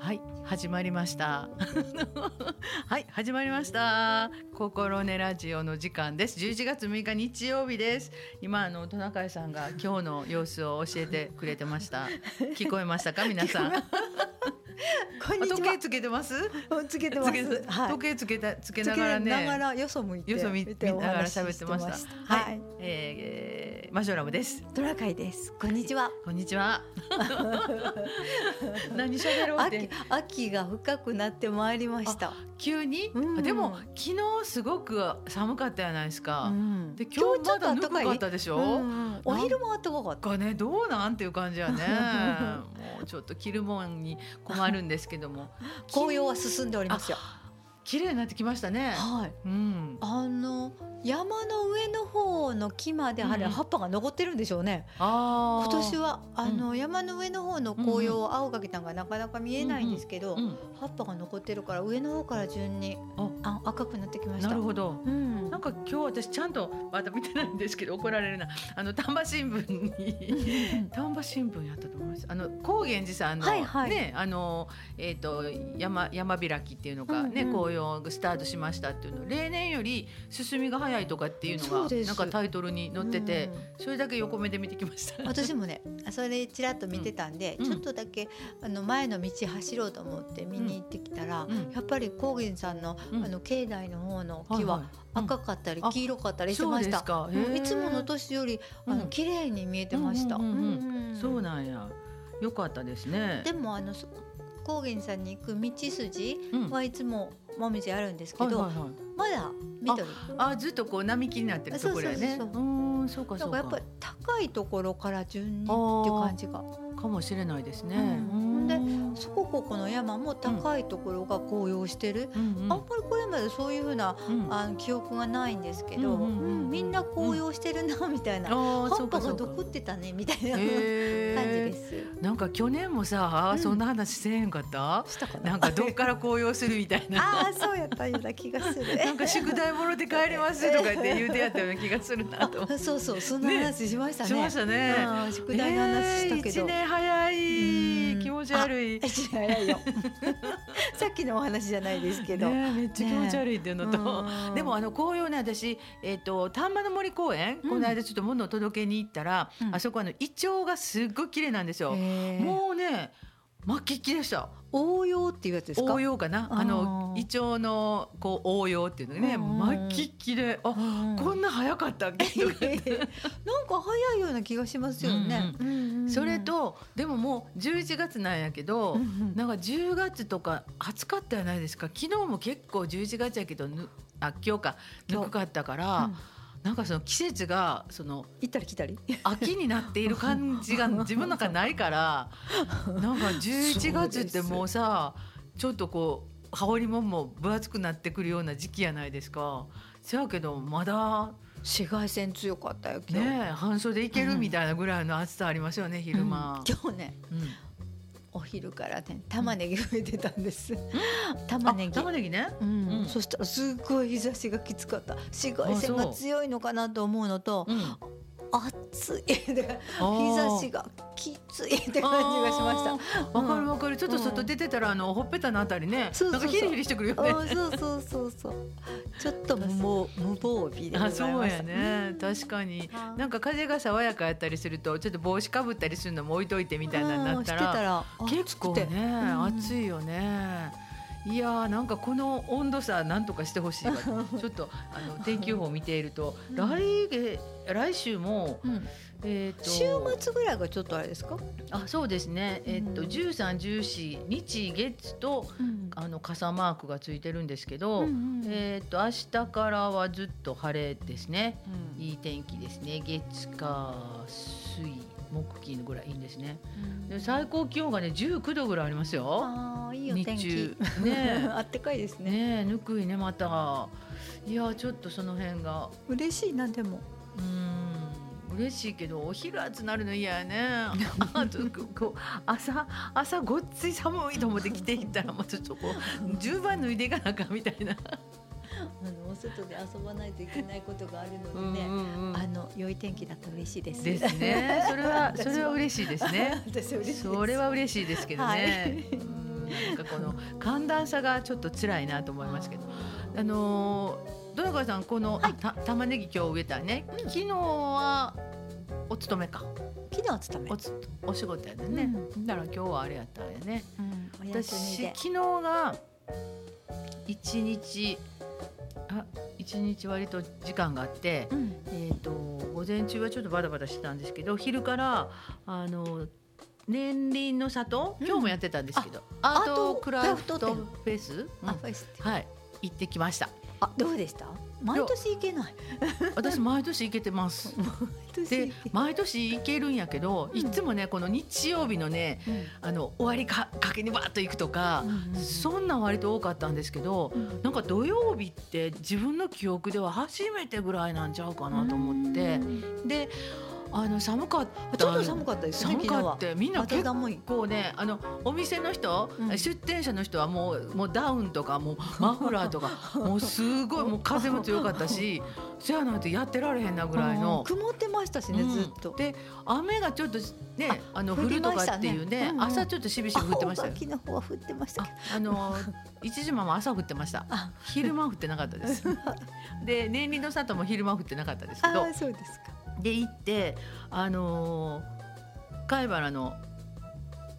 はい始まりました。はい始まりました。心根ラジオの時間です。11月6日日曜日です。今あのトナカイさんが今日の様子を教えてくれてました。聞こえましたか？皆さん。こんにちは。時計つけてます？つけてます。はい、時計つけたつけながらね。ながらよそ向いてよそ見ながら喋ってました。はい、えー、マジョラムです。トラカイです。こんにちは。こんにちは。何喋ろう秋秋が深くなってまいりました。急に、うん、でも昨日すごく寒かったじゃないですか。うん、で今日まだぬくかったでしょ？うん、お昼も暖かかった？ねどうなん？ていう感じやね。もうちょっと着るもんに困るんですけども 紅葉は進んでおりますよ綺麗になってきましたね。はい。うん。あの山の上の方の木まであれ葉っぱが残ってるんでしょうね。うん、あ今年はあの、うん、山の上の方の紅葉を青かけたのがなかなか見えないんですけど、うんうん、葉っぱが残ってるから上の方から順にあ赤くなってきました。なるほど。うん。なんか今日私ちゃんとまだ見てないんですけど怒られるな。あの丹波新聞に丹波新聞やったと思います。あの高原寺さんの、はいはい、ねあのえっ、ー、と山山開きっていうのがね、うんうん、紅葉用スタートしましたっていうの例年より進みが早いとかっていうのがなんかタイトルに載ってて、うん、それだけ横目で見てきました。私もねそれちらっと見てたんで、うん、ちょっとだけあの前の道走ろうと思って見に行ってきたら、うん、やっぱり高原さんの,、あの境内の方の木は赤かったり黄色かったりしてました、いつもの年よりあの綺麗に見えてました、そうなんや。よかったですね。でもあの高原さんに行く道筋はいつももみじあるんですけど、まだ緑あずっとこう並木になってるところやね。うんそうかそうか。やっぱり高いところから順にっていう感じが。かもしれないですね、うん。でそこここの山も高いところが紅葉してる、うんうん、あんまりこれまでそういうふうな、うん、あの記憶がないんですけど、うんうんうん、みんな紅葉してるなみたいな、葉っぱが残ってたねみたいな感じです。なんか去年もさあそんな話せえんかった、うん、な？んかどっから紅葉するみたいな。ああそうやったような気がする。なんか宿題もろで帰りますとかって言うてやったような気がするなと。そうそうそんな話しましたね、ね、しましたね。宿題の話したけど、えー、年早い。気持ち悪い早いよ。さっきのお話じゃないですけど、ね、めっちゃ気持ち悪いっていうのと、ね、でもあの紅葉ね私えっ、ー、と丹波の森公園、うん、この間ちょっと物を届けに行ったら、うん、あそこあのイチョウがすっごい綺麗なんですよ。もうね真っ黄きでした応用っていうやつですか？応用かな。あのイチョウのこう応用っていうのね。真っ黄きであこんな早かったっけ？なんか早いような気がしますよね、うんうん、それとでももう11月なんやけど、うんうん、なんか10月とか暑かったじゃないですか。昨日も結構11月やけどあ今日かぬくかったから、なんかその季節がその行ったり来たり？秋になっている感じが 自分の中ないからなんか11月ってもうさちょっとこう羽織もんも分厚くなってくるような時期やないですか。せやけどまだ紫外線強かったよ今日。ね半袖いけるみたいなぐらいの暑さありますよね、うん、昼間、うん、今日ね、うんお昼からね玉ねぎ植えてたんです、玉ねぎ。玉ねぎね、うん、うん、そしたらすごい日差しがきつかった。紫外線が強いのかなと思うのと、暑い。で日差しがきついって感じがしました。わかるわかる。ちょっと外出てたら、あのほっぺたのあたりねなんかヒリヒリしてくるよね。そうそうそうそう。ちょっともう無防備であそうやね。確かに。なんか風が爽やかやったりするとちょっと帽子かぶったりするのも置いといてみたいななったら。結構ね暑いよね。いやなんかこの温度差なんとかしてほしいわ。ちょっとあの天気予報を見ていると、うん、来月来週も、うん、えーと、週末ぐらいがちょっとあれですか？あそうですね、えーと、十三十四日月と、うん、あの傘マークがついてるんですけど、うんうん、えーと、明日からはずっと晴れですね、いい天気ですね。月火水木金ぐらいいいんですね、で最高気温がね19度ぐらいありますよ。あいい日中。ねあったかいですね。ねぬくいねまた。いやちょっとその辺が。嬉しいなでも。うん嬉しいけどお昼暑なるの嫌やね。あこう朝朝ごっつい寒いと思って着ていったらまたちょっとこう十番脱いでいかなあかんみたいな。のお外で遊ばないといけないことがあるのでね、うんうん、あの良い天気だと嬉しいです。ですね。それは それは嬉しいですね。それは嬉しいですけどね。はい、なんかこの寒暖差がちょっと辛いなと思いますけど、あのどなかさんこの、はい、た玉ねぎ今日植えたね、うん、昨日はお勤めか。昨日は勤め。おお仕事やでね。うん、だから今日はあれやったんやね。うん、私昨日が一日あ一日割と時間があって、うん、えっ、と午前中はちょっとバタバタしてたんですけど昼からあの年輪の里、今日もやってたんですけど、アートクラフトフェス、はい行ってきました。あどうでした？毎年行けない。私毎年行けてます。で毎年行けるんやけど、いつもねこの日曜日のね、うん、あの終わりかかけにバッと行くとか、うんそんな割と多かったんですけど、うん、なんか土曜日って自分の記憶では初めてぐらいなんちゃうかなと思って、であの寒かった。ちょっと寒かったですね寒かってみんな結構ねあのお店の人、うん、出店者の人はもうもうダウンとかもう マフラーとかもうすごい もう風も強かったしそやなんてやってられへんなぐらいの。曇ってましたしね、ずっと。で雨がちょっとねあの降るとかっていうね、うんうん、朝ちょっとしびしび降ってましたよ。昨日は降ってました。あの一時間も朝降ってました。昼間降ってなかったです。で年輪の里も昼間降ってなかったですけど。そうですかで行ってあのー、貝原の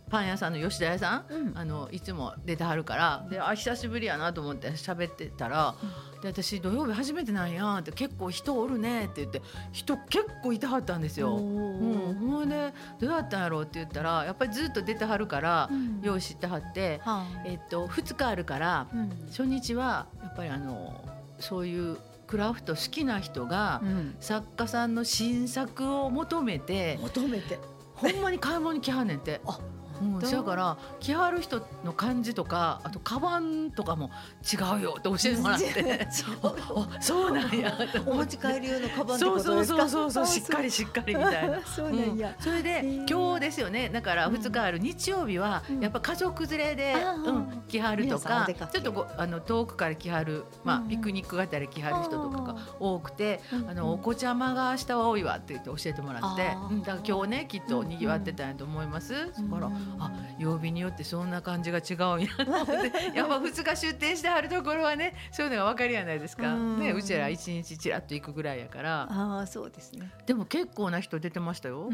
パン屋さんの吉田屋さん、うん、あのいつも出てはるからであ久しぶりやなと思って喋ってたら、うん、で私土曜日初めてなんやって結構人おるねって言って人結構いてはったんですよ。うん、ほんでどうやったんやろうって言ったらやっぱりずっと出てはるから、うん、よう知ってはって、えっと、2日あるから、初日はやっぱりあのそういうクラフト好きな人が、作家さんの新作を求めて求めてほんまに買い物に来はんねんて。あうん、だから着はる人の感じとかあとカバンとかも違うよって教えてもらって。そうなんや。お持ち帰り用のカバンそうそうそうそうそうしっかりしっかりみたいな。そうなんや、うん、それで今日ですよね。だから2日ある日曜日はやっぱ家族連れで、うん、来はるとかちょっとごあの遠くから来はる、まあ、ピクニックがたり来はる人とかが多くてあのお子ちゃまが明日は多いわって言って教えてもらって。だから今日ねきっとにぎわってたんやと思います。だからあ曜日によってそんな感じが違うんやなって やっぱ2日出店してはるところはねそういうのが分かるやないですか、うね、うちら一日ちらっと行くぐらいやから。あそうですね。でも結構な人出てましたよ。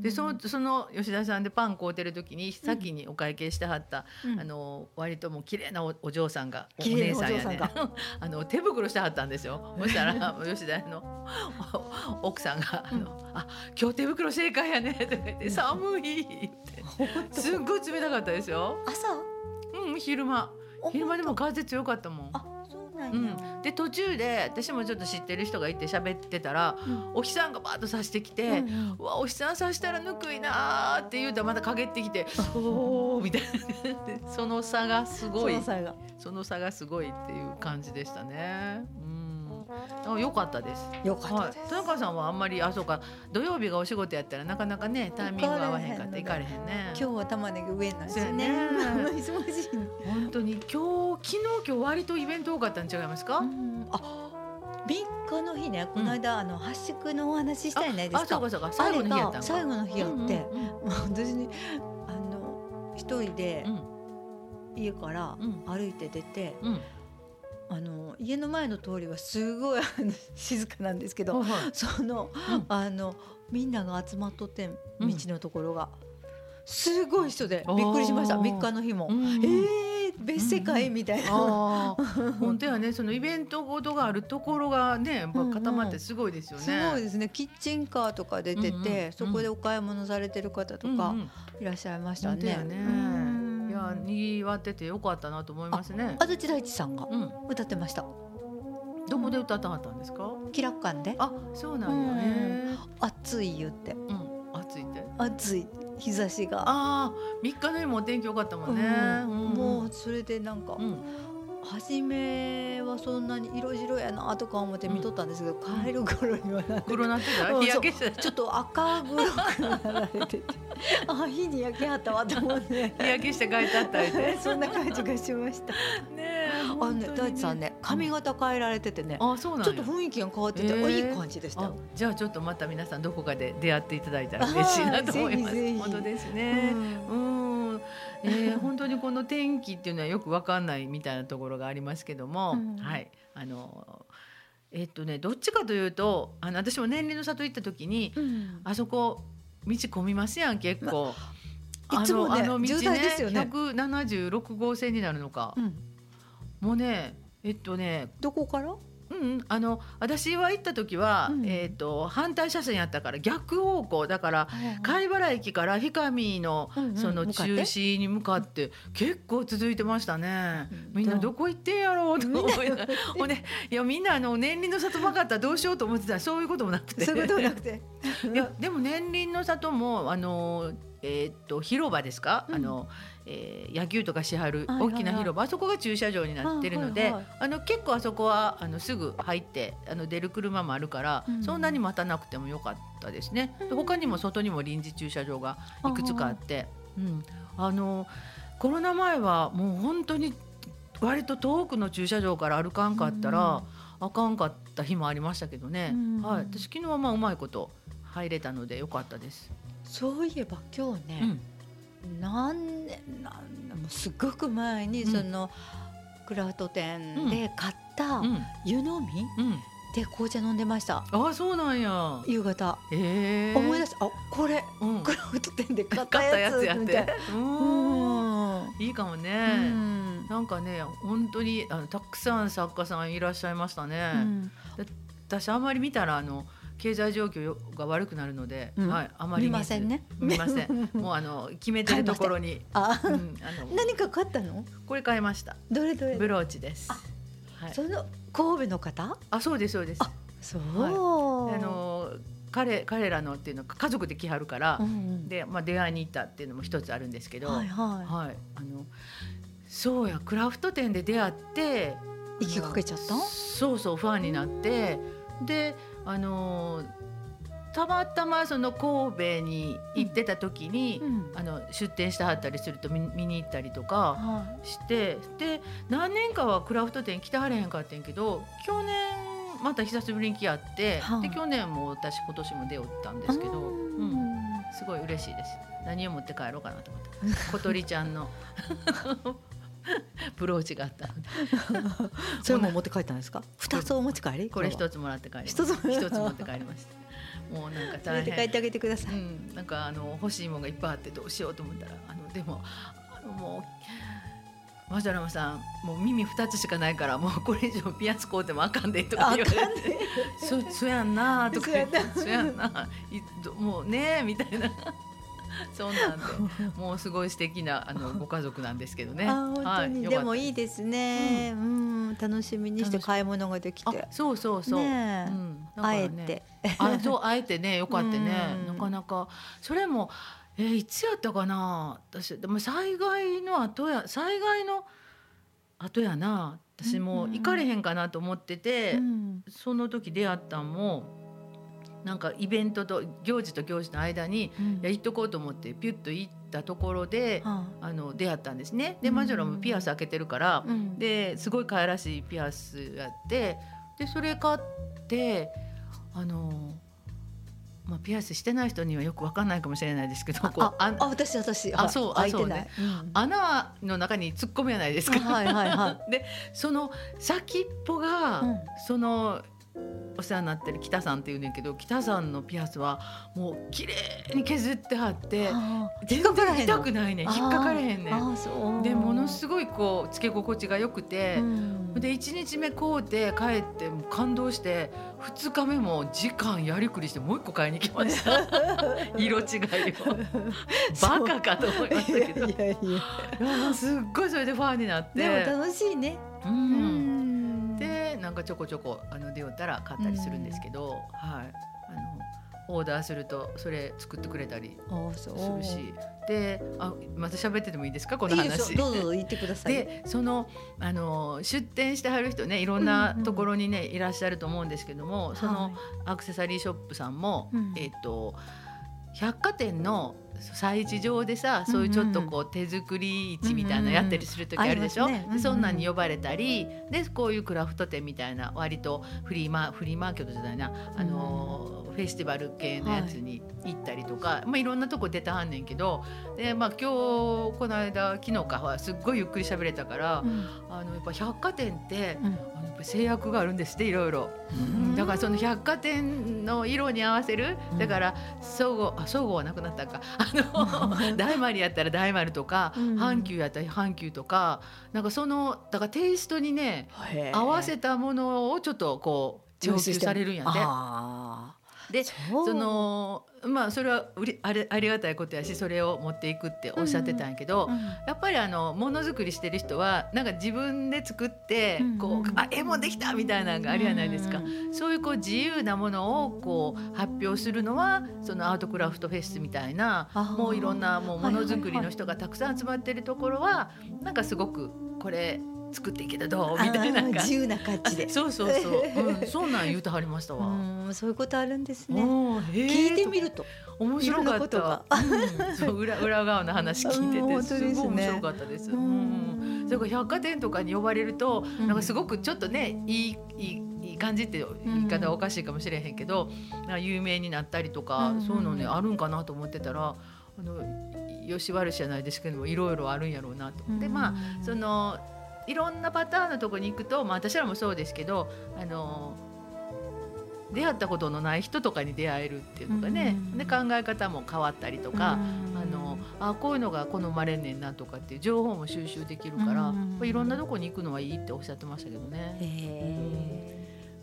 でそのその吉田さんでパン買うてる時に先にお会計してはった、うん、あの割ともう綺麗なおお嬢さんがお姉さんやね。あの手袋してはったんですよ。そしたら吉田の奥さんが「あのあ今日手袋正解やね」って言って「寒い」って すっごい冷たかったですよ。朝？うん昼間。昼間でも風強かったもん。あそうなんや、うん、で途中で私もちょっと知ってる人がいて喋ってたら、うん、お日さんがバーッとさしてきて「うんうわお日さんさしたらぬくいな」って言うとまた陰ってきて「おお」みたいな。その差がすごい。その差がすごいっていう感じでしたね。うんあ良かったです。良かった田中さんはあんまりあそうか土曜日がお仕事やったらなかなかねタイミング合わへんかって行かれへんね。今日は玉ねぎ上なんですね。忙しい。本当に今日昨日今日割とイベント多かったん違いますか？あ。三日の日ね、この間、あの発宿のお話したいねですか。あ、そうかそうか。最後の日やった最後の日やって、私にあの一人で家から歩いて出て、あの家の前の通りはすごい静かなんですけど、はい、その、うん、あのみんなが集まっとって道のところが、すごい人でびっくりしました3日の日も。うん、えー、別世界みたいな、本当やねそのイベントごとがあるところがね固まってすごいですよね、すごいですね。キッチンカーとか出てて、うんうん、そこでお買い物されてる方とかいらっしゃいましたね。ねやにぎわっててよかったなと思いますね。安土大地さんが歌ってました。どこで歌ったかったんですか？気楽館で。あ、そうなんよね。暑い言って。うん、暑いって？暑い日差しが。ああ、三日の日もお天気良かったもんね。もうそれでなんか。初めはそんなに色白やなとか思って見とったんですけど、帰る頃には黒なってた？日焼けしてちょっと赤黒くなられてて。あ火に焼けはったわと思って。日焼けして帰ったったりて。そんな感じがしました。ねあのね大地さんね髪型変えられててね、あそうなんちょっと雰囲気が変わってて、えー、いい感じでした。じゃあちょっとまた皆さんどこかで出会っていただいたら嬉しいなと思いま す。本当ですね。うん、うん、えー、本当にこの天気っていうのはよくわかんないみたいなところがありますけども、うん、はい。あのえっとねどっちかというとあの私も年輪の里行った時に、うん、あそこ道混みますやん結構。いつもね、あの道ね、百七十六号線になるのか、うん、もうね、えっとね、どこから？うん、あの私は行った時は、うん、えっ、ー、と反対車線やったから逆方向だから貝原駅から氷上の、その中止に向かって結構続いてましたね。みんなどこ行ってんやろうと思いながら、ほんでいやみんなあの年輪の里曲がったらどうしようと思ってた。ら そういうこともなくて。そういうこともなくて。いやでも年輪の里もあのえー、っと広場ですか、うん、あの、えー、野球とかしはる大きな広場、あそこが駐車場になってるので、はいはい、あの結構あそこはあのすぐ入ってあの出る車もあるから、うん、そんなに待たなくてもよかったですね。で他にも外にも臨時駐車場がいくつかあって、うん、あのコロナ前はもう本当に割と遠くの駐車場から歩かんかったら、あかんかった日もありましたけどね、はい、私昨日はまあうまいこと入れたのでよかったです。そういえば今日ね、うん、何年なんもすごく前にその、クラフト店で買った湯飲み、で紅茶飲んでました。あ、そうなんや。夕方。ええー、思い出した。あ、これ、うん、クラフト店で買ったやつやって。うん。いいかもね。うん、なんかね、本当にあのたくさん作家さんいらっしゃいましたね。うん、私あんまり見たらあの。経済状況が悪くなるので、うん、はい、あまり見ませんね。見ません。もうあの決めてるところに。あ、うん、あの 何か買ったの？これ買いました。どれどれ？ブローチです。はい、その神戸の方？あ、そうですそうです。そう。はい、あの彼彼らのっていうの家族で来はるから、うんうん、でまあ出会いに行ったっていうのも一つあるんですけど、はいはい、はい、あのそうやクラフト店で出会って息かけちゃった？そうそうファンになって。であのたまたまその神戸に行ってた時に、うん、あの出店してはったりすると見に行ったりとかして、で何年かはクラフト店来てはれへんかってんけど去年また久しぶりに来やって、で去年も私今年も出おったんですけど、うん、すごい嬉しいです。何を持って帰ろうかなと思って小鳥ちゃんの ブローチがあったので。それも持って帰ったんですか？二つ。お持ち帰り？これ一つもらって帰り一つ一つ持って帰りました。もうなんか大変。帰ってあげてください、うん、なんかあの欲しいものがいっぱいあってどうしようと思ったらあのでもあのもうマジョラマさんもう耳二つしかないからもうこれ以上ピアス買うてもあかんでとか言われて「そそやんな」とか言って「そやんな」もうねみたいな。そうなんで、もうすごい素敵なあの ご家族なんですけどね。はい、でもいいですね。うん、うん、楽しみにして買い物ができて。そうそうそう。ね、うん、ね、あえて。あ、そうあえてね、よかったね。なかなかそれも。えー、いつやったかな私でも災害の後や災害の後やな私も行かれへんかなと思ってて、うん、その時出会ったんもなんかイベントと行事と行事の間に、うん、や行っとこうと思ってピュッと行ったところで、あ。の出会ったんですね。でマジョラもピアス開けてるから、うん、ですごい可愛らしいピアスやってでそれ買ってあのまあ、ピアスしてない人にはよくわかんないかもしれないですけどこうああ私私。あそう開いてない、うん、穴の中に突っ込むじゃないですか。はいはいはい、でその先っぽが、うん、そのお世話になってる北さんっていうねんけど北さんのピアスはもう綺麗に削ってはって全然痛くないね引っかかれへんねん。でものすごいこうつけ心地が良くて、うん、で1日目買うて帰っても感動して2日目も時間やりくりしてもう一個買いに来ました。色違いを。バカかと思いましたけど。いやいやすっごいそれでファンになって。でも楽しいね。うんなんかちょこちょこあの出よったら買ったりするんですけど、はい。あのオーダーするとそれ作ってくれたりするし。であまた喋っててもいいですか？この話。どうぞ言ってください。でそのあの出店してはる人ねいろんなところにね、うんうん、いらっしゃると思うんですけどもそのアクセサリーショップさんも、はい、えっ、ー、と百貨店の催事場でさそういうちょっとこう手作り市みたいなやったりする時あるでしょ、うそんなんに呼ばれたりでこういうクラフト店みたいな割とフリーマフリーマーケットじゃないな。あの、フェスティバル系のやつに行ったりとか、はい、まあ、いろんなとこ出たはんねんけどで、まあ、今日この間昨日かはすっごいゆっくり喋れたから、うん、あのやっぱ百貨店って、うん、制約があるんですっていろいろ、うん、だからその百貨店の色に合わせる。だから総合あ総合はなくなったか。あの 大丸やったら大丸とか、阪急やったら阪急とか。なんかそのだからテイストにね合わせたものをちょっとこう要求されるんやね。でそのまあそれはうりあれありがたいことやしそれを持っていくっておっしゃってたんやけど、うんうん、やっぱりあのものづくりしてる人はなんか自分で作ってこう、うん、あ絵もできたみたいなのがあるじゃないですか、うん、そういうこう自由なものをこう発表するのはそのアートクラフトフェスみたいなもういろんなもうものづくりの人がたくさん集まってるところはなんかすごくこれ作っていけたどう？みたいな自由な感じで。そうそうそう、うん、そんなん言うてはりましたわ。そういうことあるんですね。聞いてみると。面白かった、うん、そう裏裏側の話聞いててすごい面白かったです、うん、それから百貨店とかに呼ばれると、なんかすごくちょっとねいいいいいい感じって言い方はおかしいかもしれへんけど、うん、有名になったりとか、そういうのねあるんかなと思ってたらあのよし悪しじゃないですけどもいろいろあるんやろうなと。思って、まあそのいろんなパターンのとこに行くと、まあ、私らもそうですけどあの出会ったことのない人とかに出会えるっていうのがね、うん、で考え方も変わったりとか、うん、あのあこういうのが好まれんねんなとかっていう情報も収集できるから、うん、いろんなとこに行くのはいいっておっしゃってましたけどね。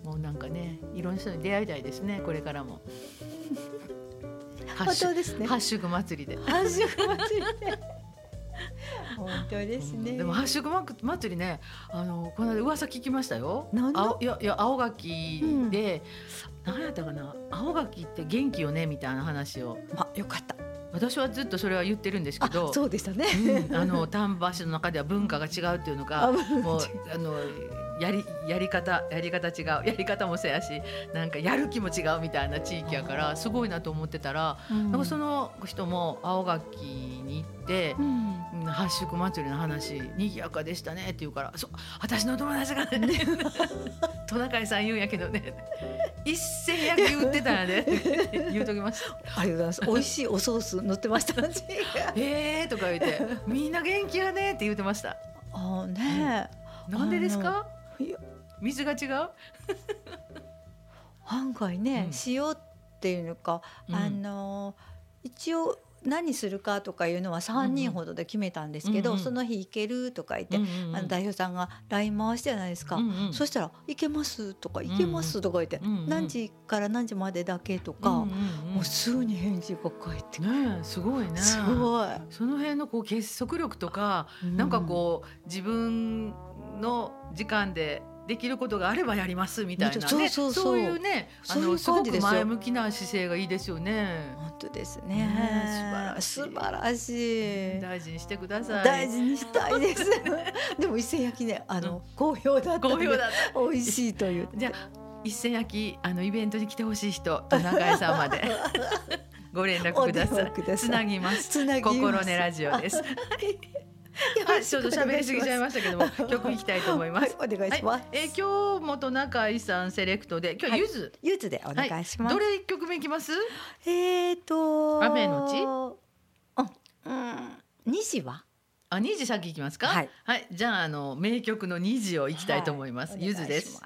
もうなんかねいろんな人に出会いたいですねこれからも。本当ですね。ハッシュグ祭りで。ハッシュグ祭りで。本当ですね。でもハッシュグ祭りね、あのこの間噂聞きましたよ。なんだ。いやいや青柿で、うん、何やったかな？青柿って元気よね？みたいな話を。まあよかった。私はずっとそれは言ってるんですけどそうでしたね、うん、あの丹波市の中では文化が違うっていうのが もうあのやりやり方やり方違うやり方もせやしなんかやる気も違うみたいな地域やからすごいなと思ってたら、うん、なんかその人も青垣に行って、うん、発色祭りの話賑やかでしたねって言うから「そう私の友達がね トナカイさん言うんやけどね一銭焼き売ってたんやで、言うときました。ありがとうございます。美味しいおソース乗ってました。ええとか言ってみんな元気やねって言ってました。あね、うん、なんでですか？水が違う？案外ね、うん、塩っていうのか、うん、あの一応何するかとかいうのは3人ほどで決めたんですけど、うんうん、その日行けるとか言って、うんうん、あの代表さんが LINE 回してじゃないですか、うんうん、そしたら「行けます」とか「行けます」とか言って、うんうん、何時から何時までだけとか、うんうんうん、もうすぐに返事が返ってねすごいね。すごい。その辺のこう結束力とか、うん、なんかこう自分の時間でできることがあればやりますみたいな、ね、そういうねあのすごく前向きな姿勢がいいですよね。本当ですね。ね素晴らしい。大事にしてください。大事にしたいです。でも一銭焼きねあの、うん、好評だった好評だった。美味しいという。じゃ一銭焼きあのイベントに来てほしい人トナカイさんまで。ご連絡ください。つなぎます。心根ラジオです。はい、ちょっと喋りすぎちゃいましたけども、曲いきたいと思います。はい、お願いします。はい、えー、今日元中井さんセレクトで、今日はゆず、ゆずでお願いします。どれ一曲目いきます？えっ、と雨のち、うん、二時は？あ、二時先いきますか？はい、はい、じゃああの名曲の二時をいきたいと思います。ゆずです。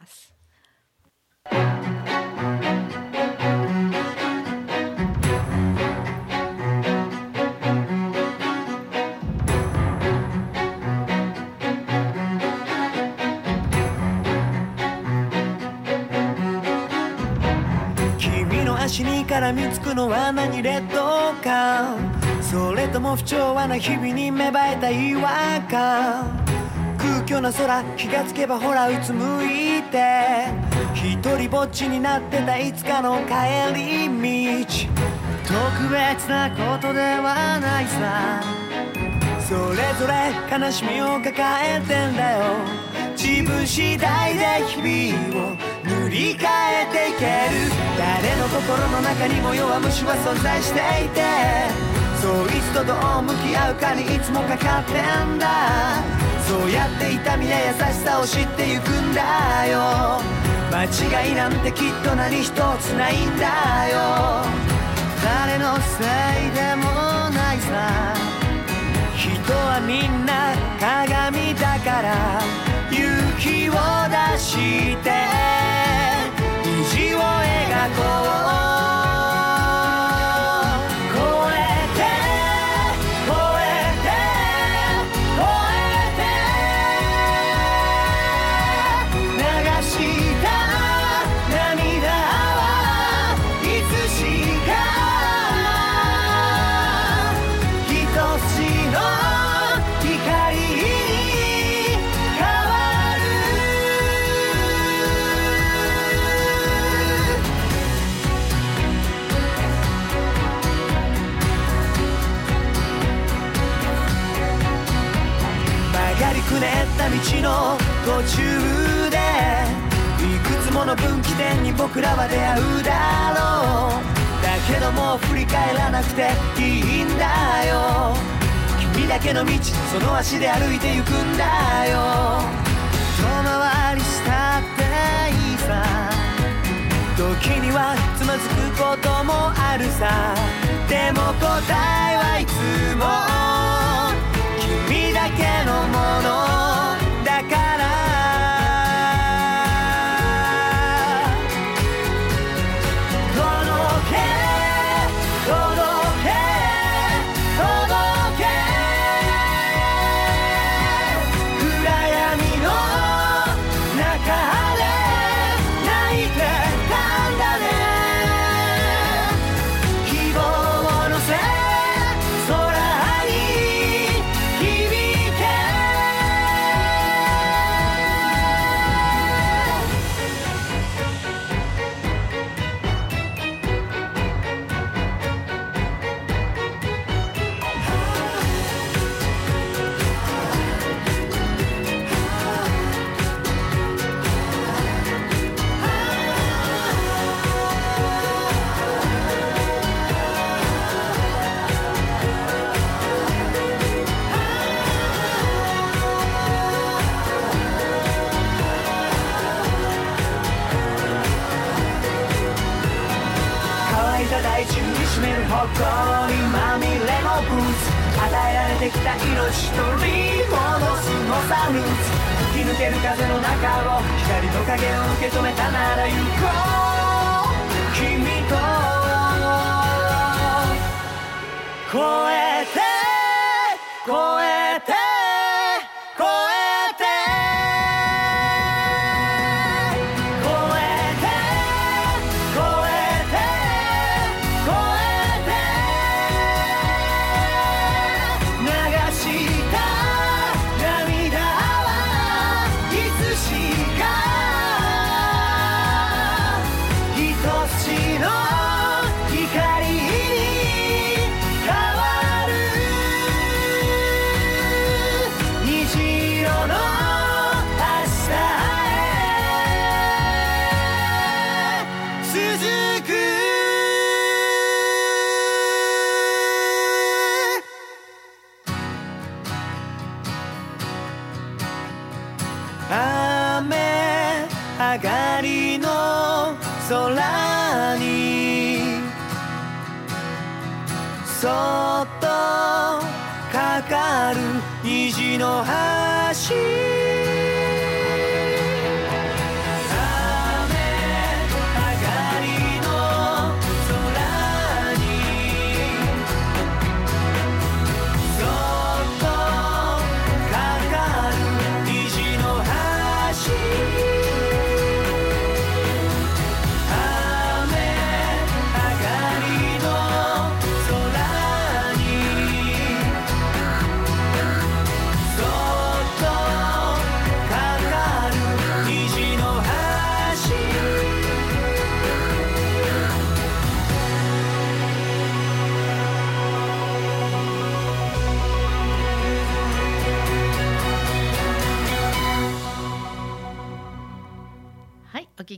足に絡みつくのは何劣等感それとも不調和な日々に芽生えた違和感空虚な空気がつけばほらうつむいて。一人ぼっちになってたいつかの帰り道。特別なことではないさ。それぞれ悲しみを抱えてんだよ。自分次第で日々を塗り替えていける。誰の心の中にも弱虫は存在していてそういつとどう向き合うかにいつもかかってんだ。そうやって痛みや優しさを知ってゆくんだよ。間違いなんてきっと何一つないんだよ。誰のせいでもないさ。人はみんな鏡だから勇気を出して。Jack 途中でいくつもの分岐点に僕らは出会うだろう。だけどもう振り返らなくていいんだよ。君だけの道その足で歩いてゆくんだよ。遠回りしたっていいさ。時にはつまずくこともあるさ。でも答えはいつも君だけのもの。埃まみれのブーツ与えられてきた命取り戻すのさルーツ吹き抜ける風の中を光の影を受け止めたなら行こう。君と超えて超えて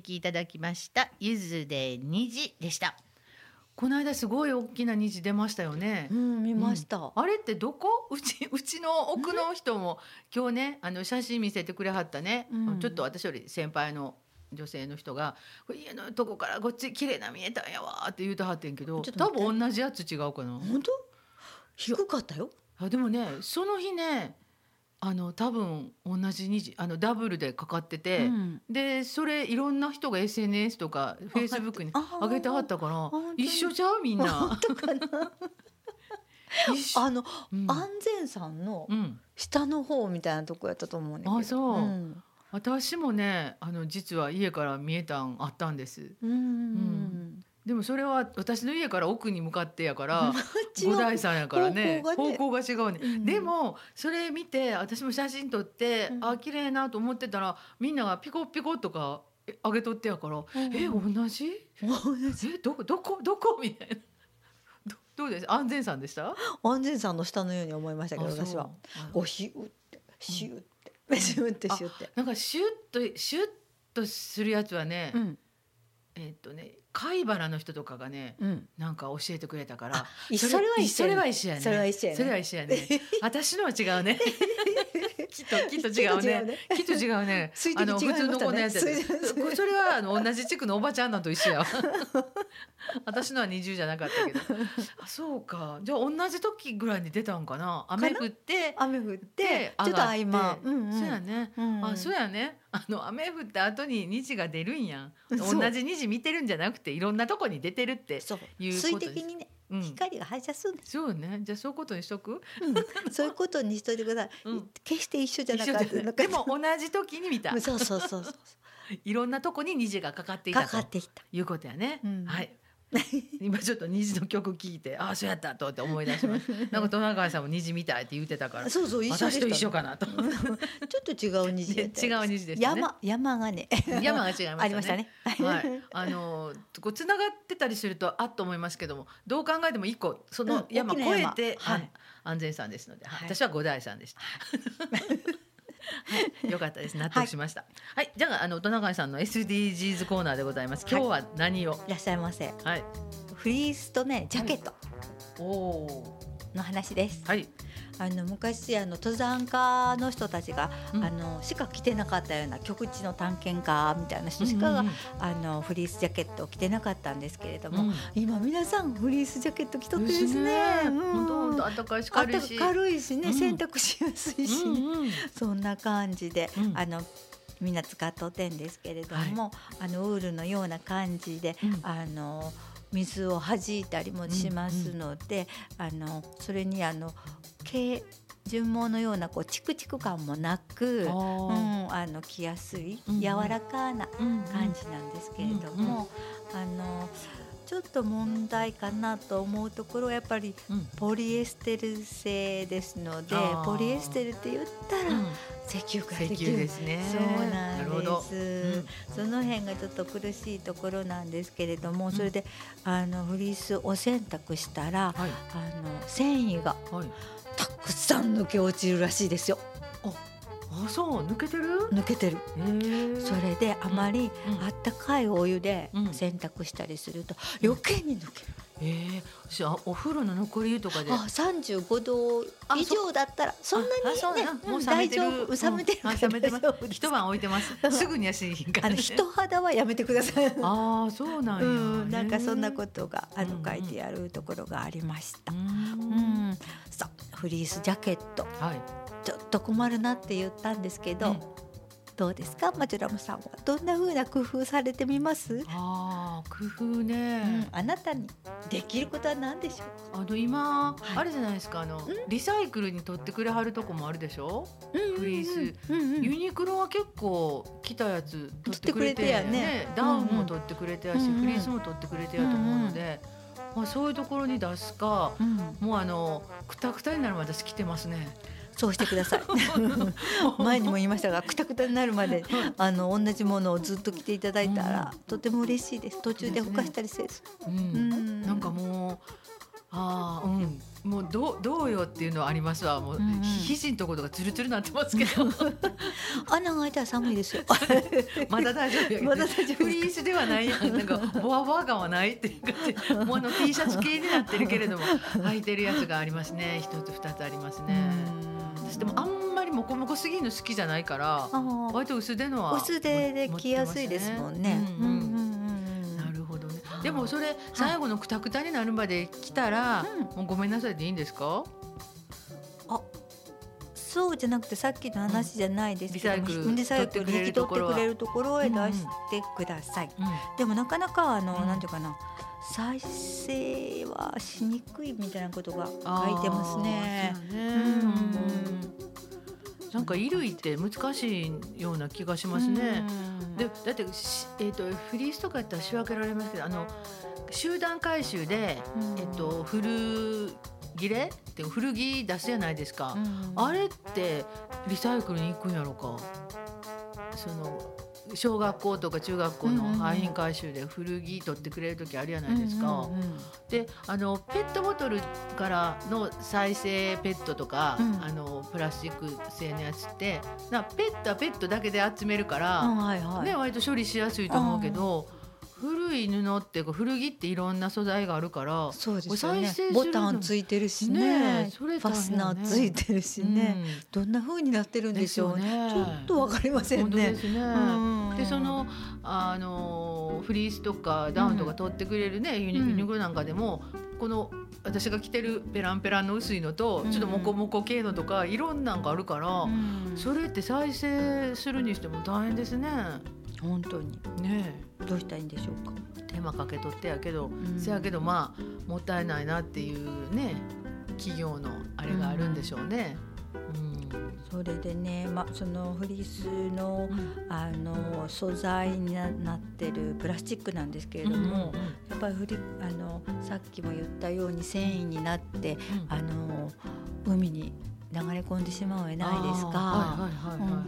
きいただきましたゆずで虹でしたこの間すごい大きな虹出ましたよね。うん、見ました、うん、あれってどこ？うち うちの奥の人も今日ねあの写真見せてくれはったね。うん、ちょっと私より先輩の女性の人が「家のとこからこっち綺麗な見えたんやわ」って言うてはってんけど多分同じやつ違うかな。本当？低かったよ。あでもねその日ねあの多分同じ2時あのダブルでかかってて、うん、でそれいろんな人が SNS とかフェイスブックに上げてはったから一緒じゃうみんな。あの、うん、安全山の下の方みたいなとこやったと思うねあそう、うん、私もねあの実は家から見えたんあったんです。うん、うんでもそれは私の家から奥に向かってやから 五代さんやからね。方向が違うね、うん、でもそれ見て私も写真撮って、うん、あ綺麗なと思ってたらみんながピコピコとか上げとってやから、うん、え同じ？同じ。えどこどこどこ？みたいな。どどうです？安全さんでした？安全さんの下のように思いましたけど私は。おひう ってシュってシュってシュって。なんかシュッとシュッとするやつはね、えっとね貝原の人とかがね、うん、なんか教えてくれたからそれは一緒やね。それは一緒やね。それは一緒やね。私のは違うね きっときっと違うね。きっと違うね。あの普通の子のやつそれはあの同じ地区のおばちゃんなんと一緒や 私のは二十じゃなかったけど。あそうか。じゃあ同じ時ぐらいに出たんかな。雨降って雨降ってちょっと合間、そうやね、あそうやね。あの雨降った後に虹が出るんやん。同じ虹見てるんじゃなくていろんなとこに出てるっていう水滴にね、うん、光が反射するんです。そうね。じゃあそういうことにしとく、うん、そういうことにしといてください、うん、決して一緒じゃなかったでも同じ時に見た。そうそうそうそう いろんなとこに虹がかかっていたと。いうことやね、はい 今ちょっと虹の曲聞いてああそうやったとって思い出しました なんかトナカイさんも虹見たいって言ってたからそうそう一緒私と一緒かなと。ちょっと違う虹、ね、違う虹ですね。山山がね。山が違いましたね。ありましたね。はい。あのこう繋がってたりするとあっと思いますけどもどう考えても一個その山越えて、はい、安全さんですので、はい、私は五代さんでした。はい、よかったです。納得しました。はい、はい、じゃあ、あの、トナカイさんの SDGs コーナーでございます。今日は何を？い、らっしゃいませ。はい。フリースとね、ジャケット。おお。の話です。はい。あの昔あの登山家の人たちが、うん、あのしか着てなかったような極地の探検家みたいな人しか、うんうんあのフリースジャケットを着てなかったんですけれども、うん、今皆さんフリースジャケット着とってですね。本当暖かいし軽いし軽いしね、洗濯しやすいし、そんな感じで、あのみんな使っとってんですけれども、はい、あのウールのような感じで、あの。水を弾いたりもしますので、うんうん、あのそれにあの軽順毛のようなこうチクチク感もなく、うん、あの着やすい柔らかな感じなんですけれども、あのちょっと問題かなと思うところはやっぱりポリエステル製ですので、うん、ポリエステルって言ったら、石油からできる。ですね。そうなんです、うん、その辺がちょっと苦しいところなんですけれども、それであのフリースお洗濯したら、はい、あの繊維が、はい。たくさん抜け落ちるらしいですよ。あそう抜けてる？抜けてる。それであまりあったかいお湯で洗濯したりすると余計に抜ける、ええ。ー、あお風呂の残り湯とかで。あ三十五度以上だったらそんなにねもう大丈夫。冷めてる、冷めてます。一晩置いてます。すぐに足あの人肌はやめてください。ああそうなんや、うん、なんかそんなことがあの書いてあるところがありました。うん。さフリースジャケット、はい、ちょっと困るなって言ったんですけど、うん。どうですか？マジュラムさんはどんな風な工夫されてみます？あ工夫ね、うん、あなたにできることは何でしょう？あの今、はい、あれじゃないですか。あのリサイクルに取ってくれはるとこもあるでしょ、うんフリース、うんうん、ユニクロは結構来たやつ取ってくれてやね、ね、ダウンも取ってくれてやし、うんうん、フリースも取ってくれてやと思うので、まあ、そういうところに出すか、うん、もうあのくたくたになるまで来てますね。そうしてください。前にも言いましたがくたくたになるまであの同じものをずっと着ていただいたら、うん、とても嬉しいです。途中でほかしたりせず、ね、うん、なんかもうああうんもうどうどうよっていうのはありますわ。もう、うん。うん、肘のところがつるつるなってますけど。穴が開いたら寒いですよ。まだ大丈夫まだ大丈夫フリースではない。やんなんかボワボワ感はないっていう感じ。もうあの T シャツ系になってるけれども履いてるやつがありますね。一つ二つありますね。私でもあんまりモコモコすぎるの好きじゃないから割と薄手のは薄手で着やすいですもんね、うんうんでもそれ最後のくたくたになるまで来たら、もうごめんなさいでいいんですか？あそうじゃなくてさっきの話じゃないですけど、リサイクルリサイクル引き取ってくれるところへ出してください、でもなかなかあの、なんていうかな再生はしにくいみたいなことが書いてますね。なんか衣類って難しいような気がしますね。でだって、えーと、フリースとかやったら仕分けられますけどあの集団回収で、えっと、古着れって古着出すじゃないですか、あれってリサイクルに行くんやろか。その小学校とか中学校の廃品回収で古着取ってくれる時あるじゃないですか。であのペットボトルからの再生ペットとか、うん、あのプラスチック製のやつってなペットはペットだけで集めるから、うんはいはい、ね、割と処理しやすいと思うけど。古い布っていうか古着っていろんな素材があるからそうですよね。ボタンついてるしね。ねそれ、ね、ファスナーついてるしね、うん、どんな風になってるんでしょうね、ね、ちょっとわかりませんね。で、ね、そのあのフリースとかダウンとか取ってくれるね、うん、ユニユニクロなんかでもこの私が着てるペランペランの薄いのと、ちょっとモコモコ系のとかいろんなんがあるから、それって再生するにしても大変ですね。本当に。ねどうしたらいいんでしょうか。手間かけとってやけど、うん、せやけどまあもったいないなっていうね企業のあれがあるんでしょうね。うん、それでね、ま、そのフリースの,、あの素材になってるプラスチックなんですけれども、やっぱりフリあのさっきも言ったように繊維になって、あの海に流れ込んでしまうえないですか、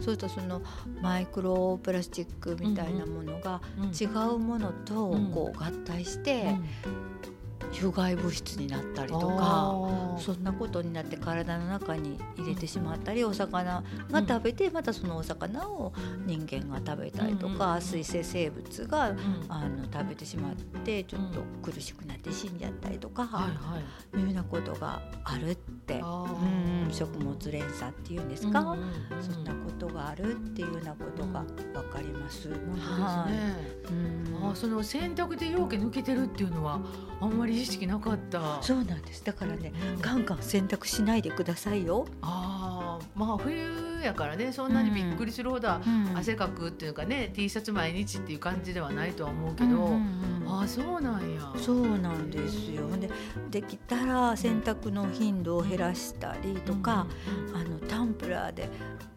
そうするとそのマイクロプラスチックみたいなものが違うものとこう合体して、有害物質になったりとかそんなことになって体の中に入れてしまったりお魚が食べてまたそのお魚を人間が食べたりとか水生生物があの食べてしまってちょっと苦しくなって死んじゃったりとかいうようなことがあるって。うん食物連鎖っていうんですか？そんなことがあるっていうようなことが分かります。はい、あその洗濯で容器抜けてるっていうのはあんまり意識なかった。そうなんです。だからね、うん、ガンガン洗濯しないでくださいよ。ああまあ冬やからねそんなにびっくりするほど、汗かくっていうかね、うん、T シャツ毎日っていう感じではないとは思うけど、うんうんうん、ああそうなんや。そうなんですよ。でできたら洗濯の頻度を減らしたりとか、あのタンプラーで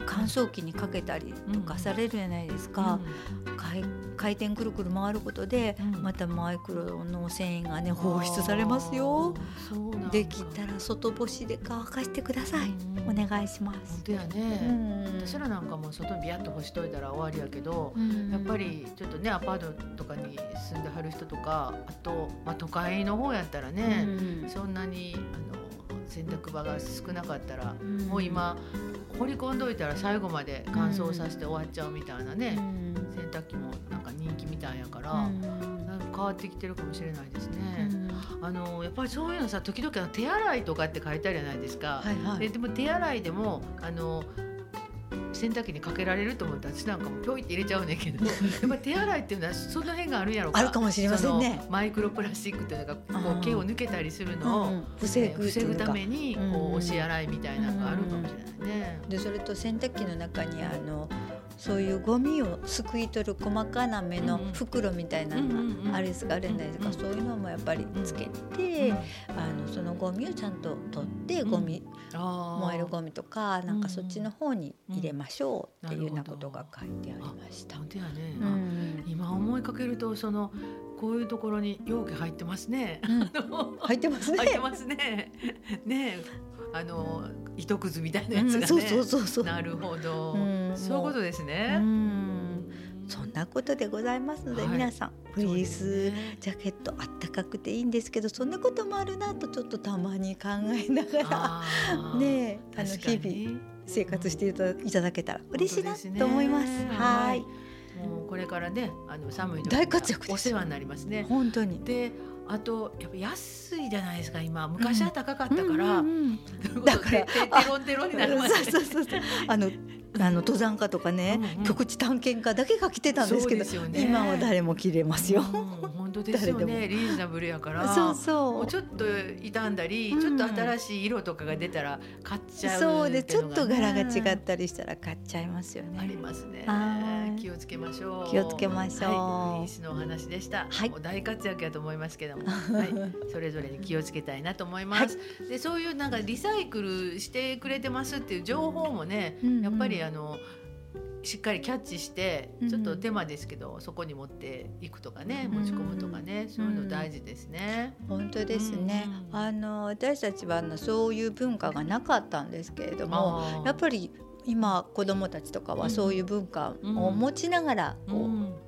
乾燥機にかけたりとかされるじゃないですか、うん、回転くるくる回ることで、またマイクロの繊維がね放出されますよ。できたら外干しで乾かしてください、お願いします。本当やね、私らなんかも外にビヤッと干しといたら終わりやけど、やっぱりちょっとねアパートとかに住んではる人とかあと、まあ、都会の方やったらね、そんなにあの洗濯場が少なかったら、もう今掘り込んどいたら最後まで乾燥させて終わっちゃうみたいなね、洗濯機もなんか人気みたいやから、なんか変わってきてるかもしれないですね。あのやっぱりそういうのさ時々手洗いとかって書いてあるじゃないですか。はいはい、ででも手洗いでもあの洗濯機にかけられると思ったら私なんかもぴょいって入れちゃうねんけど やっぱ手洗いっていうのはその辺があるんやろうかあるかもしれませんね。マイクロプラスチックっていうのがこう毛を抜けたりするのを、防ぐ防ぐためにこう押し洗いみたいなのがあるかもしれないね。でそれと洗濯機の中にあのそういうゴミをすくい取る細かな目の袋みたいなのがあるすがあるんですがそういうのもやっぱりつけてあのそのゴミをちゃんと取ってゴミ燃えるゴミとかなんかそっちの方に入れましょうっていうようなことが書いてありました。ね、うん、今思いかけるとそのこういうところに容器入ってますね。うん、入ってますね。入ってますね。ねあの糸くずみたいなやつがね、うん、そうそうそうそう。なるほど、うん、そういうことですね。うん。そんなことでございますので、はい、皆さんフリースジャケットあったかくていいんですけどそんなこともあるなとちょっとたまに考えながらねあの日々生活していただけたら嬉しいなと思います。はい。もうこれからねあの寒い大活躍お世話になりますね。本当に。であとやっぱ安いじゃないですか今。昔は高かったから、だからテロンテロンになるまで、そうそうそう。あのあの登山家とかね、うんうん、局地探検家だけが来てたんですけど、ね、今は誰も着れますよ。本当ですよね。リーズナブルやから。そうそう。もうちょっと傷んだり、うん、ちょっと新しい色とかが出たら買っちゃう、ね、そうでちょっと柄が違ったりしたら買っちゃいますよね。ありますね。気をつけましょう。気をつけましょう。はい、リースのお話でした。はい、大活躍やと思いますけども、はい、それぞれに気をつけたいなと思います。はい、でそういうなんかリサイクルしてくれてますっていう情報もね、うんうん、やっぱりあの。しっかりキャッチしてちょっと手間ですけど、うん、そこに持っていくとかね持ち込むとかね、うん、そういうの大事ですね。本当ですね、うん、あの私たちはあのそういう文化がなかったんですけれどもやっぱり今子どもたちとかはそういう文化を持ちながらこ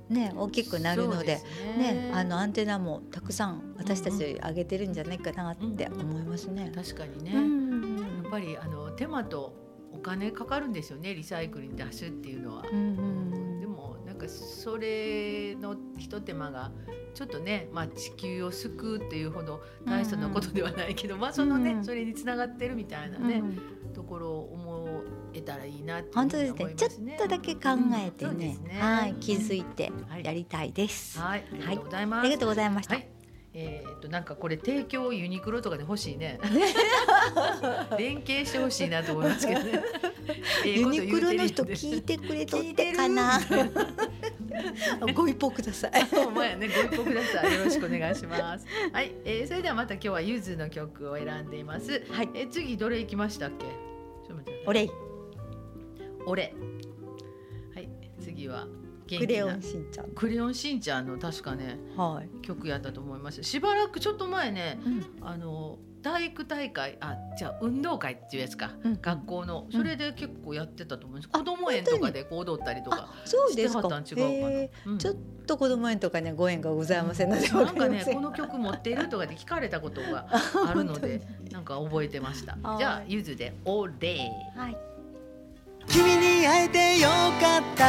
う、ね、大きくなるのでね、ね、あのアンテナもたくさん私たち上げてるんじゃないかなって思いますね。確かにね、やっぱりあの手間とお金かかるんですよねリサイクルに出すっていうのは。うんうん、でもなんかそれのひと手間がちょっとね、まあ、地球を救うっていうほど大層なことではないけど、うん。うん、まあそのね、うんうん、それにつながってるみたいなね、うんうん、ところを思えたらいいなって本当ですね、ちょっとだけ考えてね。うん。ね、はい。気づいてやりたいです、はい、ありがとうございます、ありがとうございました、はいえー、っとなんかこれ提供ユニクロとかで欲しいね。連携してほしいなと思いますけどね。ユニクロの人聞いてくれとってかな。ご一報ください。お前ね。ご一報ください。よろしくお願いします。はい、えー、それではまた今日はゆずの曲を選んでいます。はい、えー、次どれ行きましたっけ？お礼。お礼。はい。次はクレヨンしんちゃん。クレヨンしんちゃんの確かね、はい、曲やったと思います。しばらくちょっと前ね、うん、あの体育大会あじゃあ運動会っていうやつか、うん、学校の。それで結構やってたと思うんです、うん、子供園とかでこう踊ったりとかそうですか。違うかな、ちょっと子供園とかねご縁がございませんので、なんかねこの曲持っているとかで聞かれたことがあるので なんか覚えてました。じゃあゆずで「お礼」はい君に会えてよかった。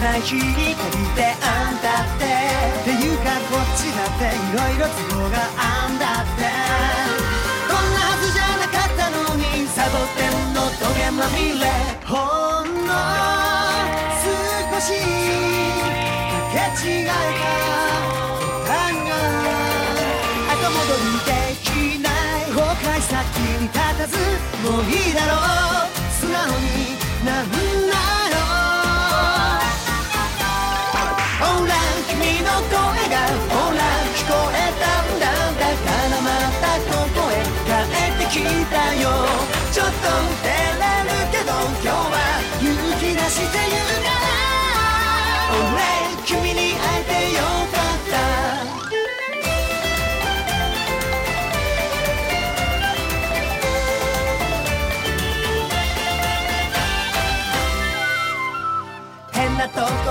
な日に限ってあんだって。っていうかこっちだっていろいろ都合があんだって。こんなはずじゃなかったのにサボテンのトゲまみれ。ほんの少し。け違えた。途端が後戻りできない。崩壊先に立たずもうい。い。だろう素直になんなろうの声がほら聞こえたんだだから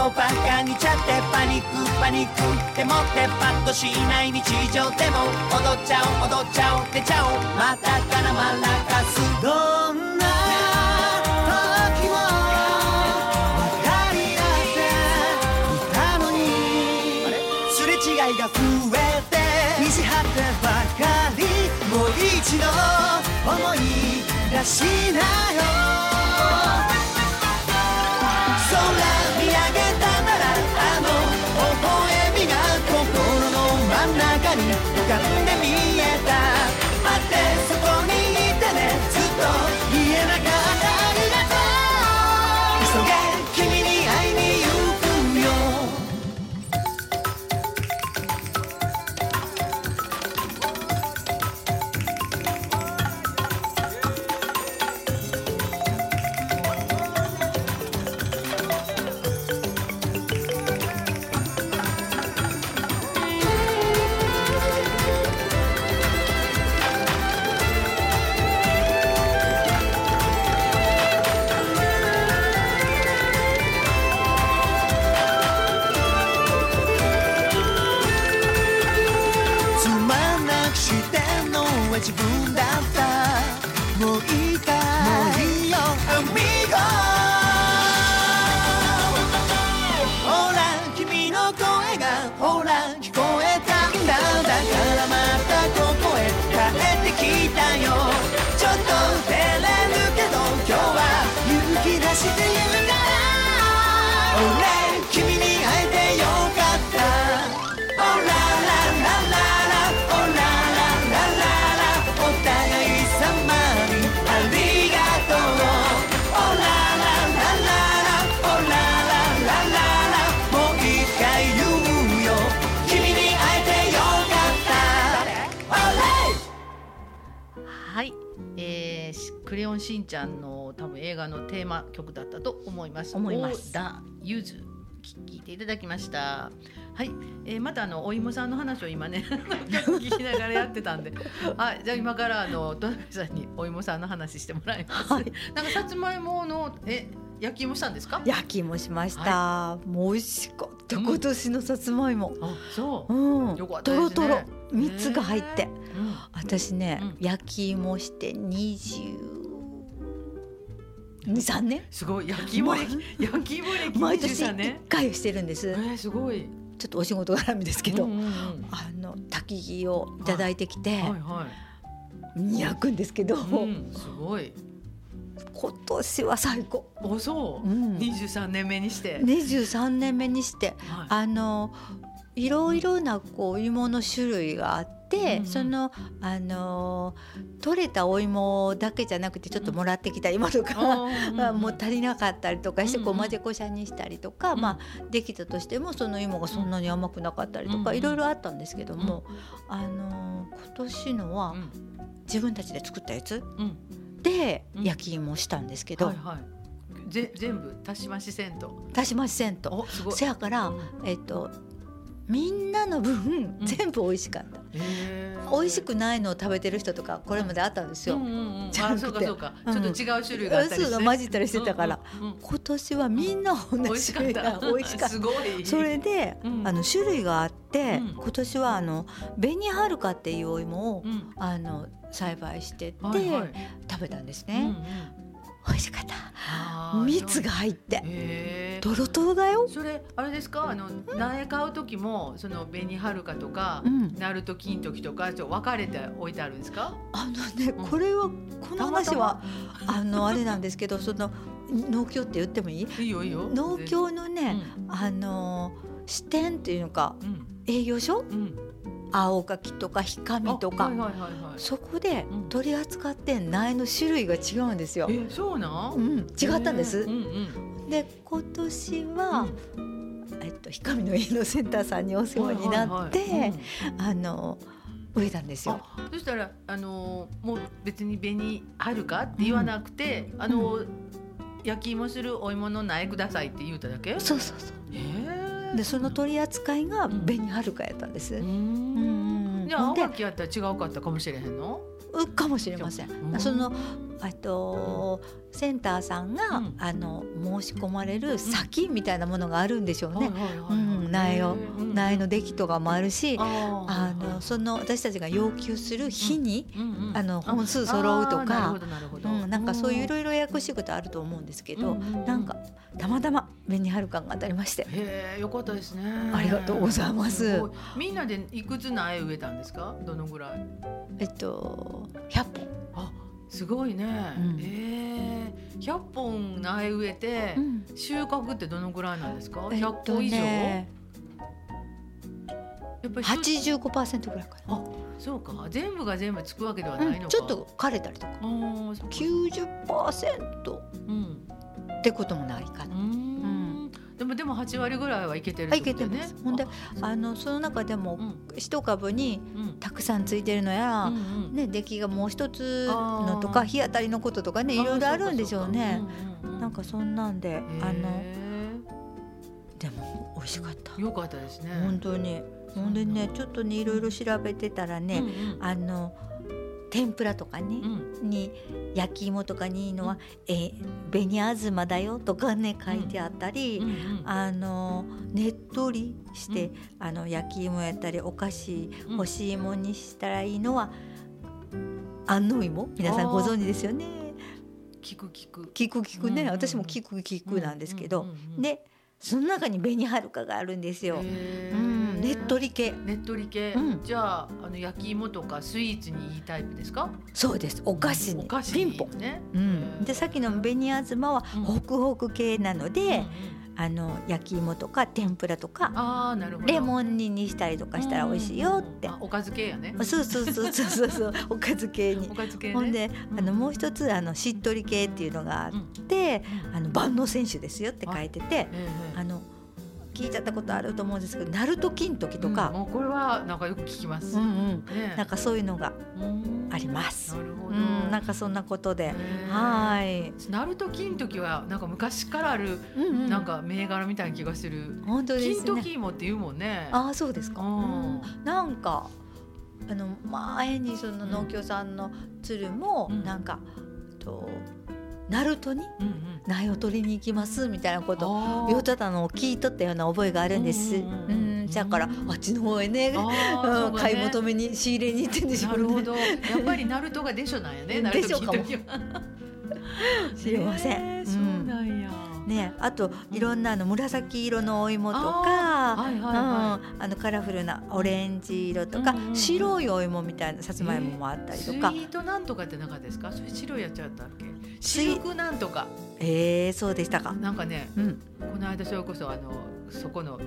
とこばかにちゃってパニックパニックでもってパッとしない日常でも踊っちゃおう踊っちゃおう出ちゃおうまたからまらかすどんな時も分かり合っていたのにすれ違いが増えて意地張ってばかりもう一度思い出しなよに自分だった。もういい。クレヨンしんちゃんの多分映画のテーマ曲だったと思います。思います。ダユズ聞いていただきました。はい、えー、またあのお芋さんの話を今ね 聞きながらやってたんで、あじゃあ今からあの戸辺さんにお芋さんの話してもらいます。はい、なんかさつまいものえ焼き芋したんですか？焼き芋しました。はい、もう美味しかった、今年のさつまいも。あ、そう。うん。よかったですね。とろとろ蜜が入って、うん、私ね、うん、焼き芋して二十二三年？すごい焼き芋歴焼き芋歴毎年一回してるんです。えー、すごい。ちょっとお仕事絡みですけど、うんうんうん、あの焚き木をいただいてきて、はいはいはい、焼くんですけど、うん、すごい。今年は最高。おそう。二十三年目にして。二十三年目にして、はい、あのいろいろなこう芋の種類があって。、うんうん、そのあの取れたお芋だけじゃなくてちょっともらってきた芋とか、うん、もう足りなかったりとかしてこう混ぜこしゃにしたりとか、うん、まあ、できたとしてもその芋がそんなに甘くなかったりとか、いろいろあったんですけども、あの今年のは自分たちで作ったやつ、で焼き芋したんですけど。はいはい。ぜ全部足し増しせんと。足し増しせんと。せやから、えっ、とみんなの分、全部美味しかった、美味しくないのを食べてる人とかこれまであったんですよ、ちゃんと。ちょっと違う種類があったりして、混じったりしてたから、今年はみんな同じ種類が美味しかった。それで、あの種類があって、今年はあの紅はるかっていうお芋を、あの栽培してて、食べたんですね、美味しかった。蜜が入って。とろとろだよ。それあれですか？あの苗買う時もその紅はるかとか、ナルト金時とかちょ分かれて置いてあるんですか？あのね、これはこの話はあのあれなんですけどその農協って言ってもいい？いいよいいよ。農協のね、あの支店っていうのか、営業所、青柿とかひかみとか、そこで取り扱って苗の種類が違うんですよ。えそうなん、うん、違ったんです。で今年は、えっとひかみの家のセンターさんにお世話になって、あの。植えたんですよ。そしたらあのもう別に紅あるかって言わなくて、あの、焼き芋するお芋の苗くださいって言うただけ？そうそうそう。でその取り扱いが紅はるかやったんです。うんじゃあ青柿やったら違うかったかもしれへんの？かもしれません。そのえっとセンターさんが、うん、あの申し込まれる先みたいなものがあるんでしょうね。苗を苗の出来とかもあるし、あのその私たちが要求する日に、あの本数揃うとか、うん、なんかそういういろいろややこしいことあると思うんですけど、なんかたまたま紅はるかが当たりまして。へえ、よかったですね。ありがとうございます。みんなでいくつ苗植えたんですか？どのぐらい？えっと百本。あ。すごいね、うん、ええー、100本苗植えて、収穫ってどのぐらいなんですか、100個以上、えやっぱり85%ぐらいかな。あそうか。全部が全部つくわけではないのか、うん、ちょっと枯れたりとか。90%、うん、ってこともないかな。でもでも八割ぐらいはいけてる、ね、いけてます。ほんであのその中でも一株にたくさんついてるのや、うんうん、ね出来がもう一つのとか日当たりのこととかねいろいろあるんでしょうね。うなんかそんなんであのでも美味しかった。よかったですね。本当に。ほんでねちょっとねいろいろ調べてたらね、うんうん、あの。天ぷらとかね、うん、に焼き芋とかにいいのは「えー、紅あずまだよ」とかね書いてあったり、うんうん。うん、あのねっとりして、うん、あの焼き芋やったりお菓子干し芋にしたらいいのは安納芋？皆さんご存知ですよね。聞く聞く聞く聞くね、私も聞く聞くなんですけど、でその中に紅はるかがあるんですよ。うん、ねっとり系。ねっとり系。うん、じゃああの焼き芋とかスイーツにいいタイプですか？そうです。お菓子に。ピンポン。ね。うん。でさっきの紅あずまはホクホク系なので。うんうんあの焼き芋とか天ぷらとかあなるほどレモン煮にしたりとかしたら美味しいよって。おかず系やね。そうそうそうそうそう おかず系に。おかず系、ね、ほんで、あのもう一つあのしっとり系っていうのがあって、あの万能選手ですよって書いてて、あの。聞いちゃったことあると思うんですけど、ナルト金時とか、もうこれはなんかよく聞きます。うんうんなんかそういうのがあります。なるほど。うん、なんかそんなことで、はい。ナルト金時はなんか昔からある、なんか銘柄みたいな気がする。本当ですね。金時芋って言うもんね。ああそうですか。うん、なんかあの前にその農協さんの鶴もなんか、と。鳴門に苗を取りに行きますみたいなことを言うとったのを聞いとったような覚えがあるんです。うんだからあっちの方へね買い求めに仕入れに行ってんでしょうね。なるほど。やっぱり鳴門がでしょなんやね。でしょうかも。知りません。そうなんや。ね、あといろんなあの紫色のお芋とか、あのカラフルなオレンジ色とか、白いお芋みたいなさつまいももあったりとか。スイートなんとかって中ですか？それ白いやつやったっけ？シルクなんとか。ええー、そうでしたか。なんかね、うん、この間それこそあのそこの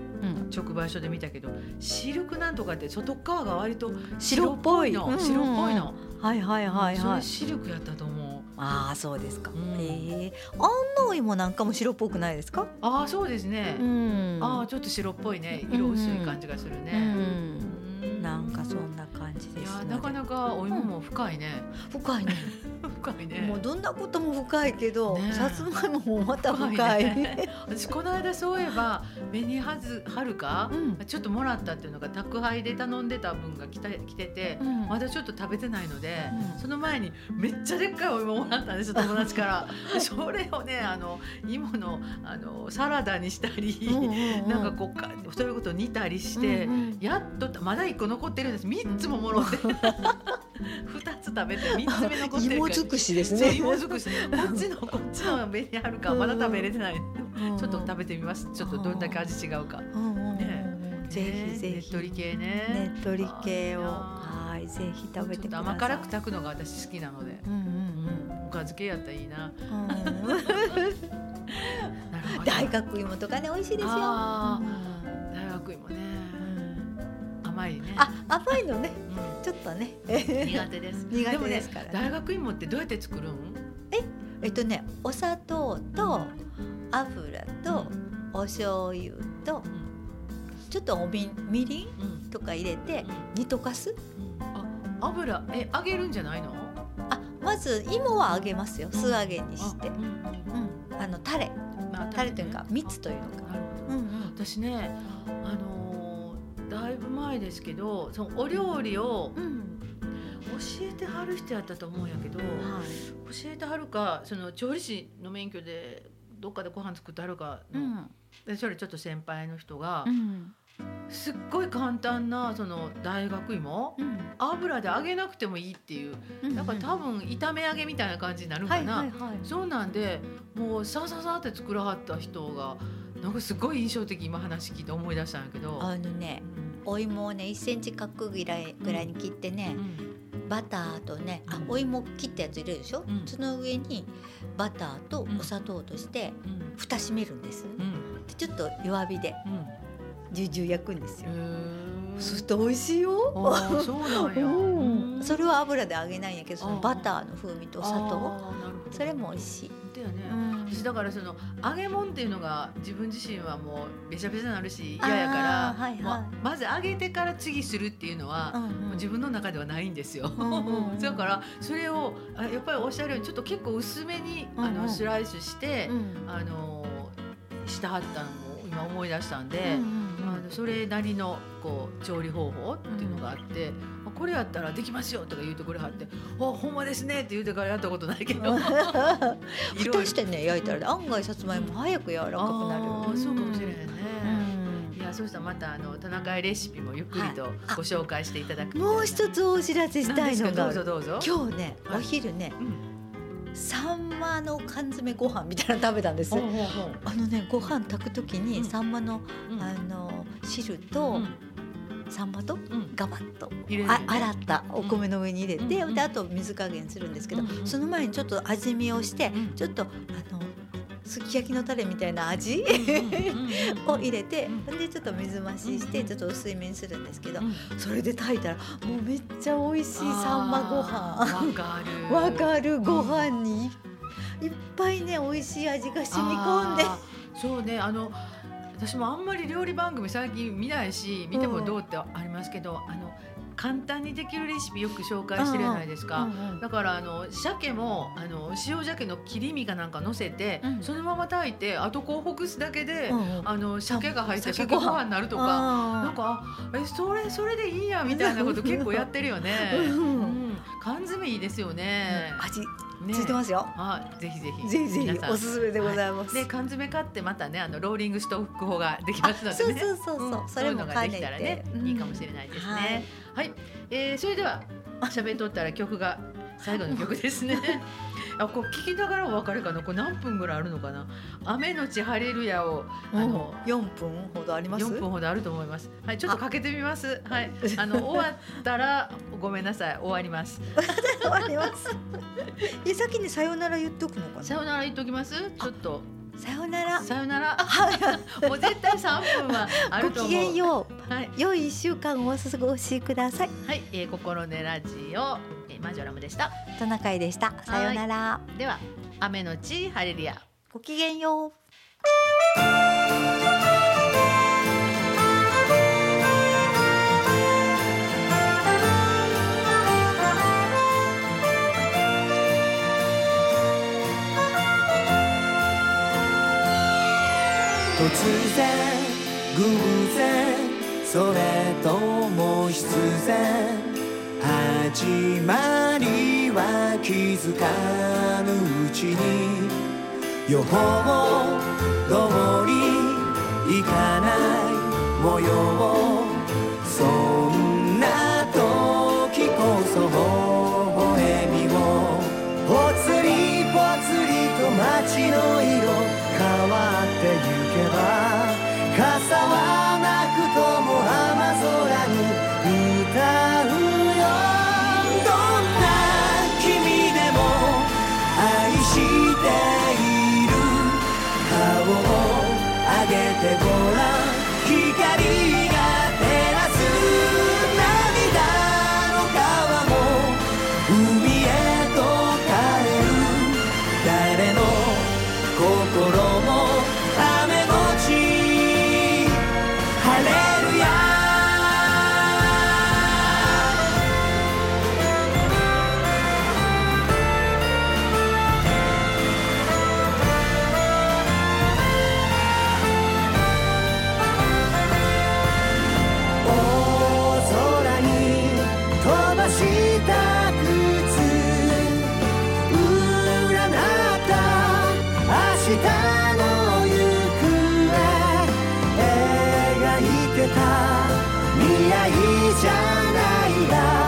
直売所で見たけど、うん、シルクなんとかって外側が割と白っぽい。の、白っぽいの、はいはいはいはい、シルクやったと思う。ああそうですか、うん、ええー、安納芋なんかも白っぽくないですか？ああそうですね、うん、ああちょっと白っぽいね。色薄い感じがするね、うんなんかそんな感じです、ね、なかなかお芋も深いね、うん、深いね深いね。もうどんなことも深いけど、ね、さつまいももまた深い、ね、私この間そういえば紅はずはるか、うん、ちょっともらったっていうのが宅配で頼んでた分が来た来てて、うん、まだちょっと食べてないので、その前にめっちゃでっかいお芋もらったんですよ 友達から。それをねあの芋のあのサラダにしたり、うんうんうん、なんかこうそういうこと煮たりして、うんうん、やっとまだ一個残ってるんです。三つももろって。二つ食べて三つ目残ってる芋尽くしですね。芋尽くし。こっちのこっちの紅あるかまだ食べれてない、うん、ちょっと食べてみます。ちょっとどんだけ味違うか、ね、ぜひぜひ。ねっとり系ねねっとり系をはいぜひ食べてください甘辛く炊くのが私好きなので、うんうんうん、おかず系やったらいいな、うん大学芋とかね美味しいですよ。大学芋ね。甘いね。あ甘いのね、ちょっとね。苦手です。苦手ですから、大学芋ってどうやって作るん？ええっとねお砂糖と油とお醤油と、ちょっとおみみりんとか入れて煮溶かす？あ油え揚げるんじゃないの？あまず芋は揚げますよ。素揚げにして。うんあのタレ、まあ、タレというか蜜というのか。うんうん、私ねあのー、だいぶ前ですけどそのお料理を、教えてはる人やったと思うんやけど、はい、教えてはるかその調理師の免許でどっかでご飯作ってはるかの、うん、それちょっと先輩の人が、うん、すっごい簡単なその大学芋、うん、油で揚げなくてもいいっていう、だから多分炒め揚げみたいな感じになるかな、はいはいはい、そうなんでもうさささって作らはった人がなんかすごい印象的今話聞いて思い出したんやけど。あのね、うん、お芋をね1センチ角ぐらいぐらいに切ってね、バターとねあお芋切ったやつ入れるでしょ、その上にバターとお砂糖として蓋閉めるんです、でちょっと弱火で、ジュジュ焼くんですよ。そうすると美味しいよ。そうなんや、うん、それは油で揚げないんやけど、そのバターの風味と砂糖、それも美味しい。だよね。私だからその揚げ物っていうのが自分自身はもうべちゃべちゃになるし嫌やから、はいはい、まず揚げてから次するっていうのは、うんうん、自分の中ではないんですよ。だからそれをやっぱりおっしゃるようにちょっと結構薄めに、あのスライスして、あのしたはったのを今思い出したんで。うんうんあのそれなりのこう調理方法っていうのがあって、うん、これやったらできますよとか言うてくれはって「あほんまですね」って言うてからやったことないけど。蓋してね焼いたら案外さつまいも早く柔らかくなる、うん、そうかもしれへんね、うん、いやそそうしたらまたあの田中レシピもゆっくりとご紹介していただく、もう一つお知らせしたいのがどうぞどうぞ。今日ね、お昼ね、サンマの缶詰ご飯みたいなの食べたんです。あのねご飯炊くときにサンマの、あの汁と、サンマとガバッと、あ洗った。お米の上に入れて、であと水加減するんですけど、その前にちょっと味見をして、ちょっとあのすき焼きのタレみたいな味 を入れてでちょっと水増ししてちょっと薄いめにするんですけどそれで炊いたらもうめっちゃ美味しいサンマご飯。わかる。わかる。ご飯にいっぱいね美味しい味が染み込んで。そうねあの私もあんまり料理番組最近見ないし見てもどうってありますけど、あの簡単にできるレシピよく紹介してるじゃないですか、うんうん、だからあの鮭もあの塩鮭の切り身かなんか乗せて、うん、そのまま炊いてあとこうほぐすだけで、うんうん、あの鮭が入った鮭ご飯になるとか。なんかえそれそれでいいやみたいなこと結構やってるよね、うん缶詰いいですよね、味ついてますよ。あ、ぜひぜひ。ぜひぜひおすすめでございます。で、缶詰買ってまたね、あのローリングストック法ができますのでね。そうそうそうそう。それもができたらね、いいかもしれないですね。はい、えそれでは喋っとったら曲が最後の曲ですね。あこう聞きながらお別れかな？これ何分ぐらいあるのかな？雨のち晴れるやをあの四分ほどあります？四分ほどあると思います。はいちょっとかけてみます。はい。あの終わったらごめんなさい。終わります。終わります。え先にさよなら言っとくのかな？さよなら言っときます？ちょっとさよなら。さよなら。もう絶対三分は。ごきげんよう。はい。良い一週間をお過ごしください。はい。えー、心根ラジオ、えー、マジョラムでした。トナカイでした。さよなら。では、雨のちハレリア。ごきげんよう。突然偶然それとも必然始まりは気づかぬうちに予報通り行かない模様そんな時こそ微笑みをぽつりぽつりと街の色変わってゆけば傘じゃないだ